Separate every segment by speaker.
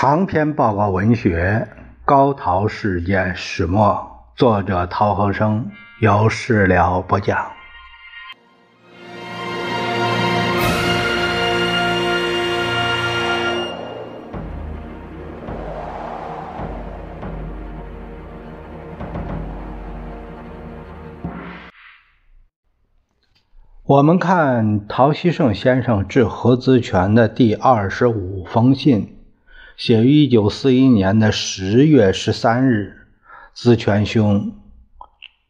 Speaker 1: 长篇报告文学《高陶事件始末》，作者陶和生，由事了播讲。我们看陶希圣先生致何资权的第二十五封信。写于一九四一年的十月十三日，资权兄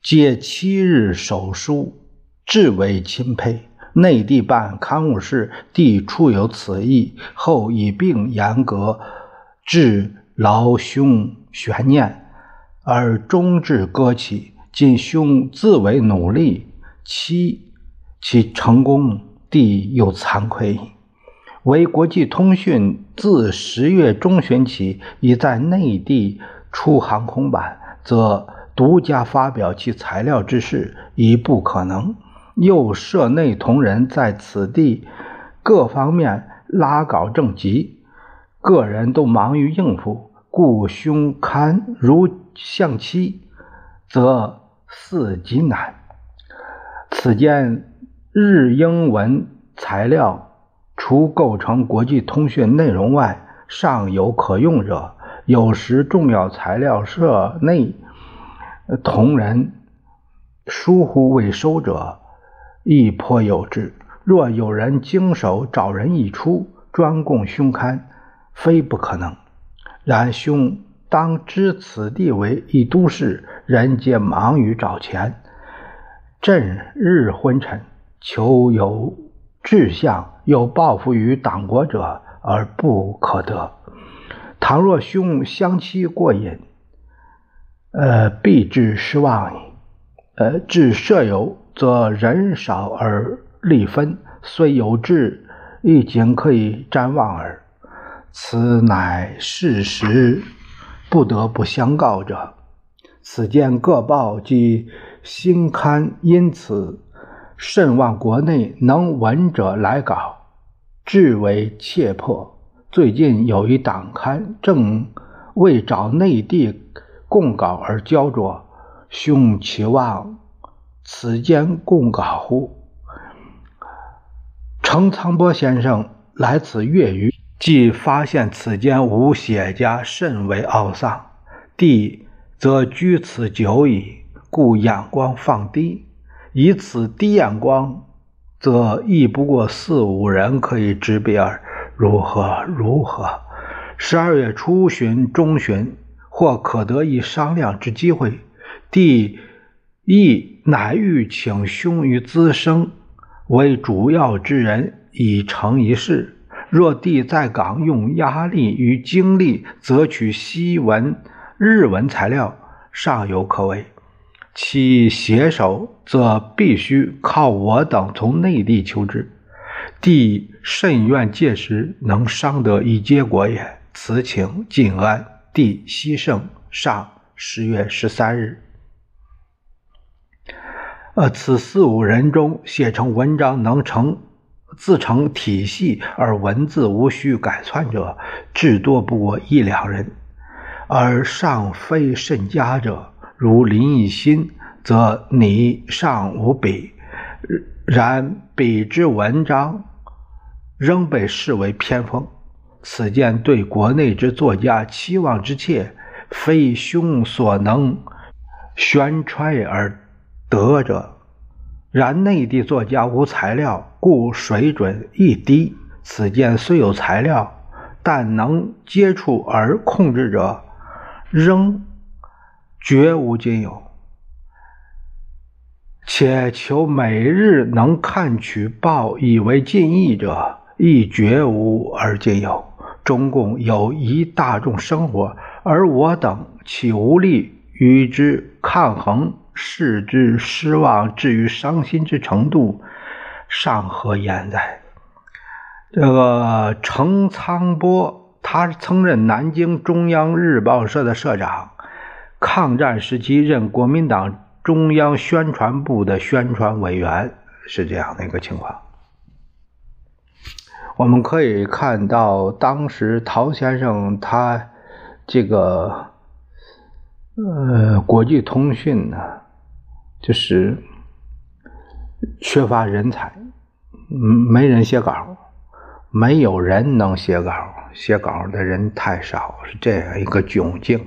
Speaker 1: 借七日手书，至为钦佩。内地办刊物事，弟初有此意，后以病严格，致劳兄悬念，而终至搁起。今兄自为努力，期其成功，弟又惭愧。为国际通讯自十月中旬起已在内地出航空版，则独家发表其材料之事已不可能。又社内同仁在此地各方面拉稿正急，个人都忙于应付，故兄刊如向期，则似极难。此间日英文材料。除构成国际通讯内容外，尚有可用者。有时重要材料社内同仁疏忽未收者，亦颇有之。若有人经手找人一出，专供兄刊，非不可能。然兄当知此地为一都市，人皆忙于找钱，朕日昏沉，求有志向。有报复于党国者而不可得。倘若兄相期过瘾，呃，必致失望矣。呃，至舍友，则人少而力分，虽有志，亦仅可以瞻望耳。此乃事实，不得不相告者。此见各报及新刊，因此甚望国内能闻者来稿。至为切迫。最近有一党刊正为找内地供稿而焦灼，兄期望此间供稿乎？程苍波先生来此粤语，即发现此间无写家，甚为懊丧。弟则居此久矣，故眼光放低，以此低眼光。则亦不过四五人可以执笔耳，如何如何？十二月初旬、中旬，或可得一商量之机会。弟亦乃欲请兄于资生为主要之人，以成一事。若弟在港用压力与精力，择取西文、日文材料，尚有可为。其携手，则必须靠我等从内地求之。弟甚愿届时能商得一结果也。此请尽安。弟西圣上十月十三日。呃，此四五人中写成文章能成自成体系而文字无需改篡者，至多不过一两人，而尚非甚佳者。如林奕欣，则你尚无比，然彼之文章仍被视为偏锋。此件对国内之作家期望之切，非兄所能宣揣而得者。然内地作家无材料，故水准亦低。此件虽有材料，但能接触而控制者，仍。绝无仅有，且求每日能看取报以为尽意者，亦绝无而仅有。中共有一大众生活，而我等岂无力与之抗衡？视之失望至于伤心之程度，尚何言哉？这个程苍波，他曾任南京中央日报社的社长。抗战时期任国民党中央宣传部的宣传委员，是这样的一个情况。我们可以看到，当时陶先生他这个呃国际通讯呢，就是缺乏人才，没人写稿，没有人能写稿，写稿的人太少，是这样一个窘境。